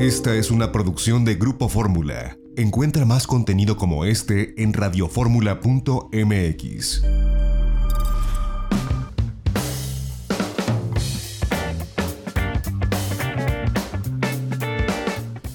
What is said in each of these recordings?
Esta es una producción de Grupo Fórmula. Encuentra más contenido como este en radioformula.mx.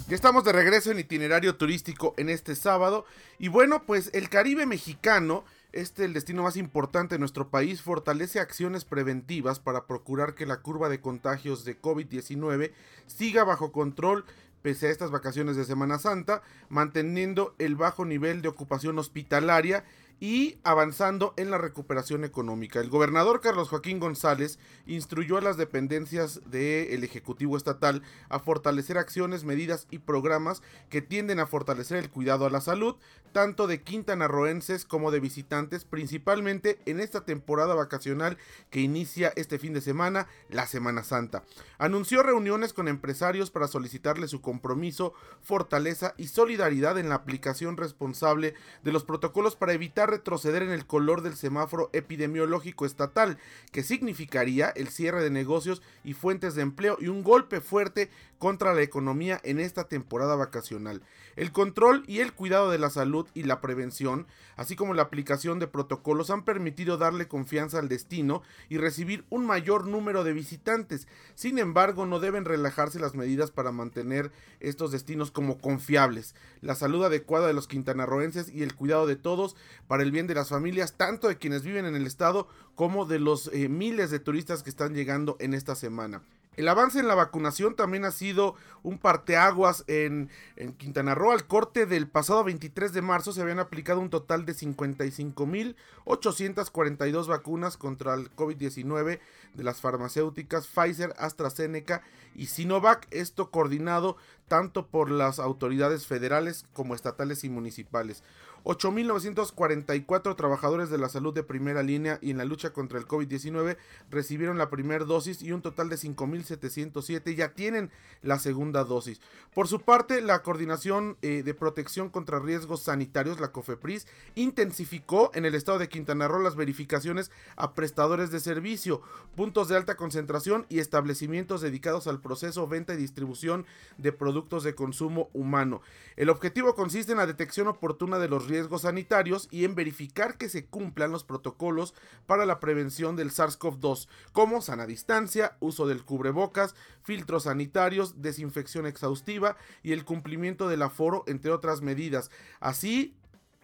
Ya estamos de regreso en itinerario turístico en este sábado y bueno, pues el Caribe mexicano este el destino más importante de nuestro país, fortalece acciones preventivas para procurar que la curva de contagios de COVID-19 siga bajo control pese a estas vacaciones de Semana Santa, manteniendo el bajo nivel de ocupación hospitalaria y avanzando en la recuperación económica. El gobernador Carlos Joaquín González instruyó a las dependencias del Ejecutivo Estatal a fortalecer acciones, medidas y programas que tienden a fortalecer el cuidado a la salud, tanto de quintanarroenses como de visitantes, principalmente en esta temporada vacacional que inicia este fin de semana, la Semana Santa. Anunció reuniones con empresarios para solicitarle su compromiso, fortaleza y solidaridad en la aplicación responsable de los protocolos para evitar retroceder en el color del semáforo epidemiológico estatal, que significaría el cierre de negocios y fuentes de empleo y un golpe fuerte contra la economía en esta temporada vacacional. El control y el cuidado de la salud y la prevención, así como la aplicación de protocolos, han permitido darle confianza al destino y recibir un mayor número de visitantes. Sin embargo, no deben relajarse las medidas para mantener estos destinos como confiables. La salud adecuada de los quintanarroenses y el cuidado de todos para el bien de las familias, tanto de quienes viven en el estado como de los eh, miles de turistas que están llegando en esta semana. El avance en la vacunación también ha sido un parteaguas en Quintana Roo. Al corte del pasado 23 de marzo se habían aplicado un total de 55.842 vacunas contra el COVID-19 de las farmacéuticas Pfizer, AstraZeneca y Sinovac. Esto coordinado tanto por las autoridades federales como estatales y municipales. 8.944 trabajadores de la salud de primera línea y en la lucha contra el COVID-19 recibieron la primera dosis y un total de 5.707 ya tienen la segunda dosis. Por su parte, la Coordinación eh, de Protección contra Riesgos Sanitarios, la COFEPRIS, intensificó en el estado de Quintana Roo las verificaciones a prestadores de servicio, puntos de alta concentración y establecimientos dedicados al proceso, venta y distribución de productos de consumo humano. El objetivo consiste en la detección oportuna de los riesgos riesgos sanitarios y en verificar que se cumplan los protocolos para la prevención del SARS-CoV-2, como sana distancia, uso del cubrebocas, filtros sanitarios, desinfección exhaustiva y el cumplimiento del aforo, entre otras medidas. Así,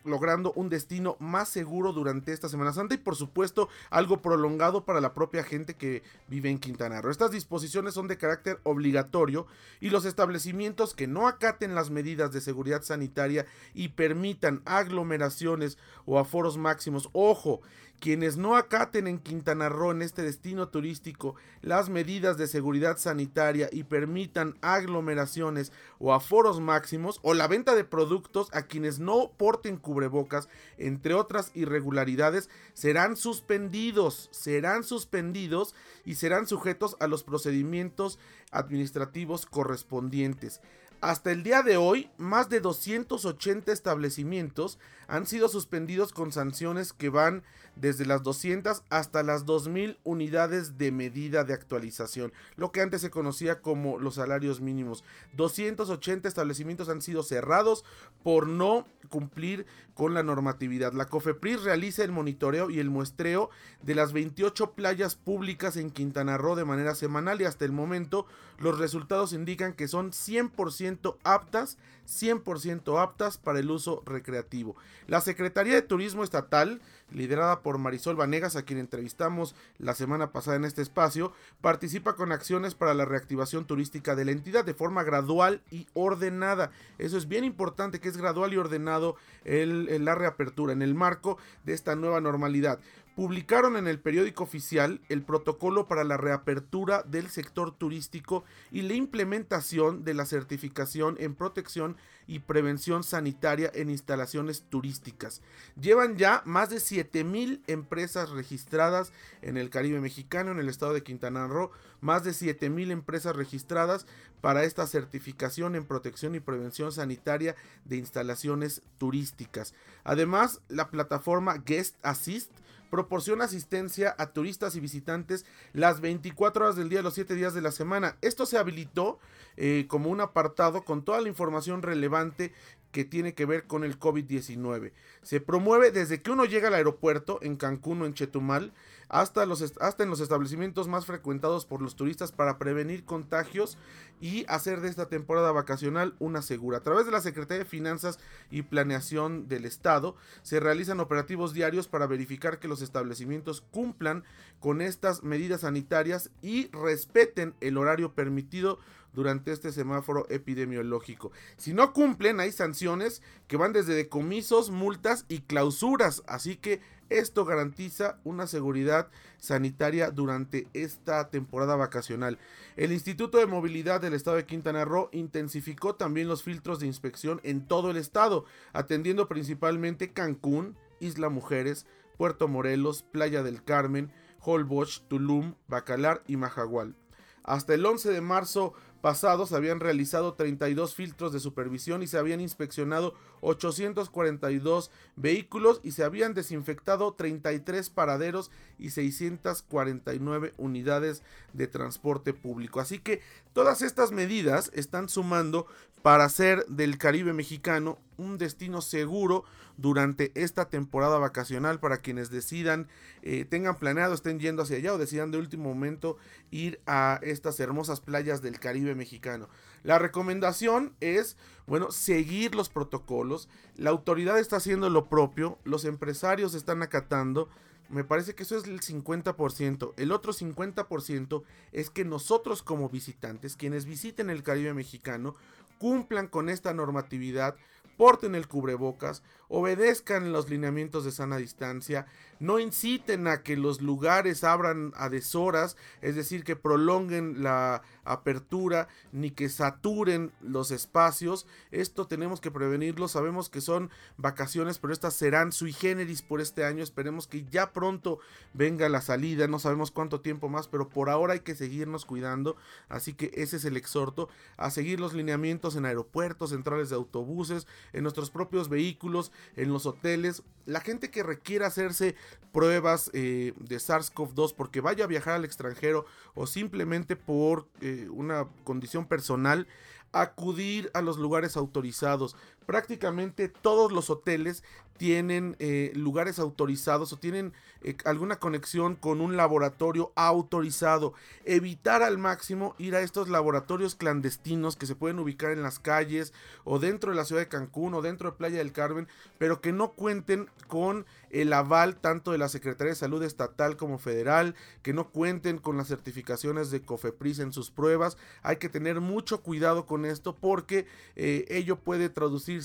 logrando un destino más seguro durante esta Semana Santa y por supuesto algo prolongado para la propia gente que vive en Quintana Roo. Estas disposiciones son de carácter obligatorio y los establecimientos que no acaten las medidas de seguridad sanitaria y permitan aglomeraciones o aforos máximos, ojo, quienes no acaten en Quintana Roo, en este destino turístico, las medidas de seguridad sanitaria y permitan aglomeraciones o aforos máximos o la venta de productos a quienes no porten cubrebocas, entre otras irregularidades, serán suspendidos, serán suspendidos y serán sujetos a los procedimientos administrativos correspondientes. Hasta el día de hoy, más de 280 establecimientos han sido suspendidos con sanciones que van desde las 200 hasta las 2000 unidades de medida de actualización, lo que antes se conocía como los salarios mínimos. 280 establecimientos han sido cerrados por no cumplir con la normatividad. La COFEPRIS realiza el monitoreo y el muestreo de las 28 playas públicas en Quintana Roo de manera semanal y hasta el momento los resultados indican que son 100% aptas, 100% aptas para el uso recreativo. La Secretaría de Turismo Estatal, liderada por Marisol Vanegas, a quien entrevistamos la semana pasada en este espacio, participa con acciones para la reactivación turística de la entidad de forma gradual y ordenada. Eso es bien importante, que es gradual y ordenado la reapertura en el marco de esta nueva normalidad publicaron en el periódico oficial el protocolo para la reapertura del sector turístico y la implementación de la certificación en protección y prevención sanitaria en instalaciones turísticas. Llevan ya más de 7000 empresas registradas en el Caribe mexicano, en el estado de Quintana Roo, más de 7000 empresas registradas para esta certificación en protección y prevención sanitaria de instalaciones turísticas. Además, la plataforma Guest Assist proporciona asistencia a turistas y visitantes las 24 horas del día, los 7 días de la semana. Esto se habilitó eh, como un apartado con toda la información relevante que tiene que ver con el COVID-19. Se promueve desde que uno llega al aeropuerto en Cancún o en Chetumal hasta, los hasta en los establecimientos más frecuentados por los turistas para prevenir contagios y hacer de esta temporada vacacional una segura. A través de la Secretaría de Finanzas y Planeación del Estado se realizan operativos diarios para verificar que los establecimientos cumplan con estas medidas sanitarias y respeten el horario permitido durante este semáforo epidemiológico. Si no cumplen, hay sanciones que van desde decomisos, multas y clausuras. Así que esto garantiza una seguridad sanitaria durante esta temporada vacacional. El Instituto de Movilidad del Estado de Quintana Roo intensificó también los filtros de inspección en todo el estado, atendiendo principalmente Cancún, Isla Mujeres, Puerto Morelos, Playa del Carmen, Holbox, Tulum, Bacalar y Majagual. Hasta el 11 de marzo pasados habían realizado 32 filtros de supervisión y se habían inspeccionado 842 vehículos y se habían desinfectado 33 paraderos y 649 unidades de transporte público. Así que todas estas medidas están sumando para hacer del Caribe mexicano un destino seguro durante esta temporada vacacional para quienes decidan, eh, tengan planeado, estén yendo hacia allá o decidan de último momento ir a estas hermosas playas del Caribe mexicano. La recomendación es, bueno, seguir los protocolos. La autoridad está haciendo lo propio, los empresarios están acatando. Me parece que eso es el 50%. El otro 50% es que nosotros como visitantes, quienes visiten el Caribe mexicano, cumplan con esta normatividad, porten el cubrebocas, obedezcan los lineamientos de sana distancia, no inciten a que los lugares abran a deshoras, es decir, que prolonguen la apertura ni que saturen los espacios. Esto tenemos que prevenirlo. Sabemos que son vacaciones, pero estas serán sui generis por este año. Esperemos que ya pronto venga la salida. No sabemos cuánto tiempo más, pero por ahora hay que seguirnos cuidando. Así que ese es el exhorto a seguir los lineamientos en aeropuertos, centrales de autobuses, en nuestros propios vehículos, en los hoteles. La gente que requiera hacerse pruebas eh, de SARS-CoV-2 porque vaya a viajar al extranjero o simplemente por eh, una condición personal, acudir a los lugares autorizados. Prácticamente todos los hoteles tienen eh, lugares autorizados o tienen eh, alguna conexión con un laboratorio autorizado. Evitar al máximo ir a estos laboratorios clandestinos que se pueden ubicar en las calles o dentro de la ciudad de Cancún o dentro de Playa del Carmen, pero que no cuenten con el aval tanto de la Secretaría de Salud estatal como federal, que no cuenten con las certificaciones de COFEPRIS en sus pruebas. Hay que tener mucho cuidado con esto porque eh, ello puede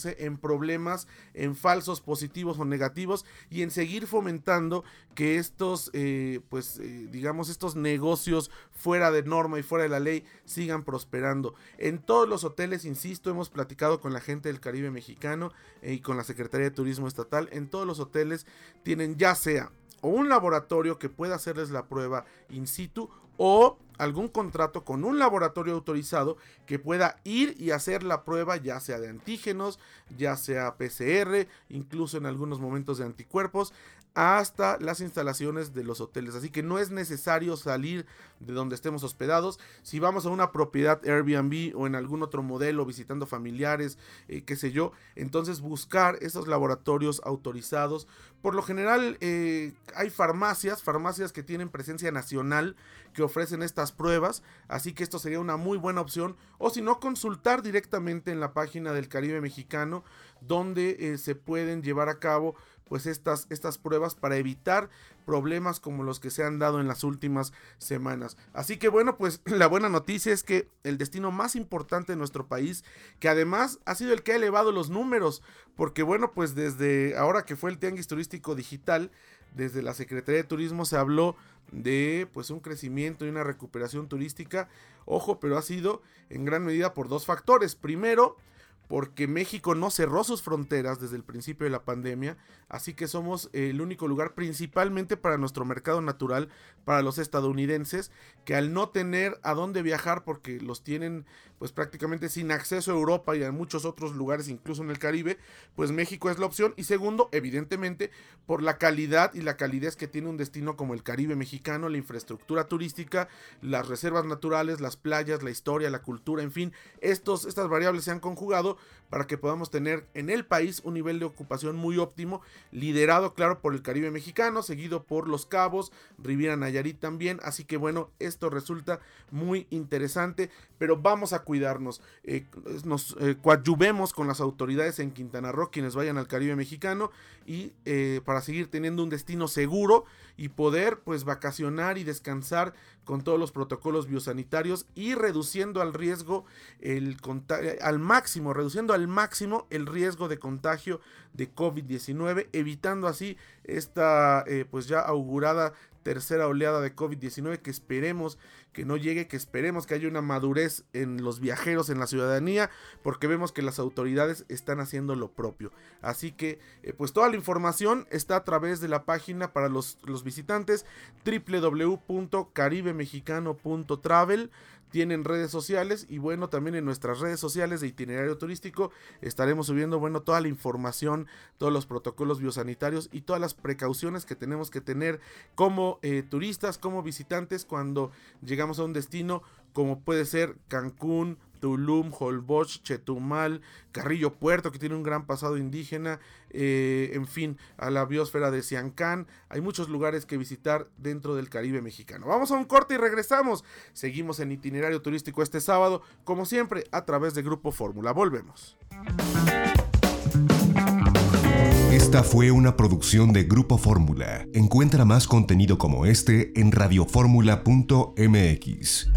en problemas, en falsos positivos positivos o negativos y en seguir fomentando que estos, eh, pues, eh, digamos, estos negocios fuera de norma y fuera de la ley sigan prosperando. En todos los hoteles, insisto, hemos platicado con la gente del Caribe mexicano eh, y con la Secretaría de Turismo Estatal, en todos los hoteles tienen ya sea o un laboratorio que pueda hacerles la prueba in situ o algún contrato con un laboratorio autorizado que pueda ir y hacer la prueba ya sea de antígenos, ya sea PCR, incluso en algunos momentos de anticuerpos, hasta las instalaciones de los hoteles. Así que no es necesario salir de donde estemos hospedados. Si vamos a una propiedad Airbnb o en algún otro modelo visitando familiares, eh, qué sé yo, entonces buscar esos laboratorios autorizados. Por lo general eh, hay farmacias, farmacias que tienen presencia nacional que ofrecen estas pruebas, así que esto sería una muy buena opción. O si no, consultar directamente en la página del Caribe Mexicano donde eh, se pueden llevar a cabo pues estas, estas pruebas para evitar problemas como los que se han dado en las últimas semanas. Así que bueno, pues la buena noticia es que el destino más importante de nuestro país, que además ha sido el que ha elevado los números, porque bueno, pues desde ahora que fue el Tianguis Turístico Digital, desde la Secretaría de Turismo se habló de pues un crecimiento y una recuperación turística. Ojo, pero ha sido en gran medida por dos factores. Primero, porque México no cerró sus fronteras desde el principio de la pandemia, así que somos el único lugar principalmente para nuestro mercado natural, para los estadounidenses, que al no tener a dónde viajar porque los tienen pues prácticamente sin acceso a Europa y a muchos otros lugares, incluso en el Caribe, pues México es la opción. Y segundo, evidentemente, por la calidad y la calidez que tiene un destino como el Caribe mexicano, la infraestructura turística, las reservas naturales, las playas, la historia, la cultura, en fin, estos, estas variables se han conjugado para que podamos tener en el país un nivel de ocupación muy óptimo, liderado, claro, por el Caribe mexicano, seguido por Los Cabos, Riviera Nayarit también. Así que bueno, esto resulta muy interesante, pero vamos a cuidarnos. Eh, nos eh, coadyuvemos con las autoridades en Quintana Roo, quienes vayan al Caribe mexicano, y eh, para seguir teniendo un destino seguro y poder pues vacacionar y descansar con todos los protocolos biosanitarios y reduciendo al riesgo el al máximo, reduciendo al máximo el riesgo de contagio de COVID-19, evitando así esta pues ya augurada tercera oleada de COVID-19 que esperemos que no llegue, que esperemos que haya una madurez en los viajeros, en la ciudadanía, porque vemos que las autoridades están haciendo lo propio. Así que, eh, pues toda la información está a través de la página para los, los visitantes www.caribemexicano.travel tienen redes sociales y bueno, también en nuestras redes sociales de itinerario turístico estaremos subiendo, bueno, toda la información, todos los protocolos biosanitarios y todas las precauciones que tenemos que tener como eh, turistas, como visitantes cuando llegamos a un destino como puede ser Cancún, Tulum, Holbox, Chetumal, Carrillo Puerto, que tiene un gran pasado indígena, eh, en fin, a la biosfera de Siancán. Hay muchos lugares que visitar dentro del Caribe mexicano. Vamos a un corte y regresamos. Seguimos en itinerario turístico este sábado, como siempre, a través de Grupo Fórmula. Volvemos. Esta fue una producción de Grupo Fórmula. Encuentra más contenido como este en radioformula.mx.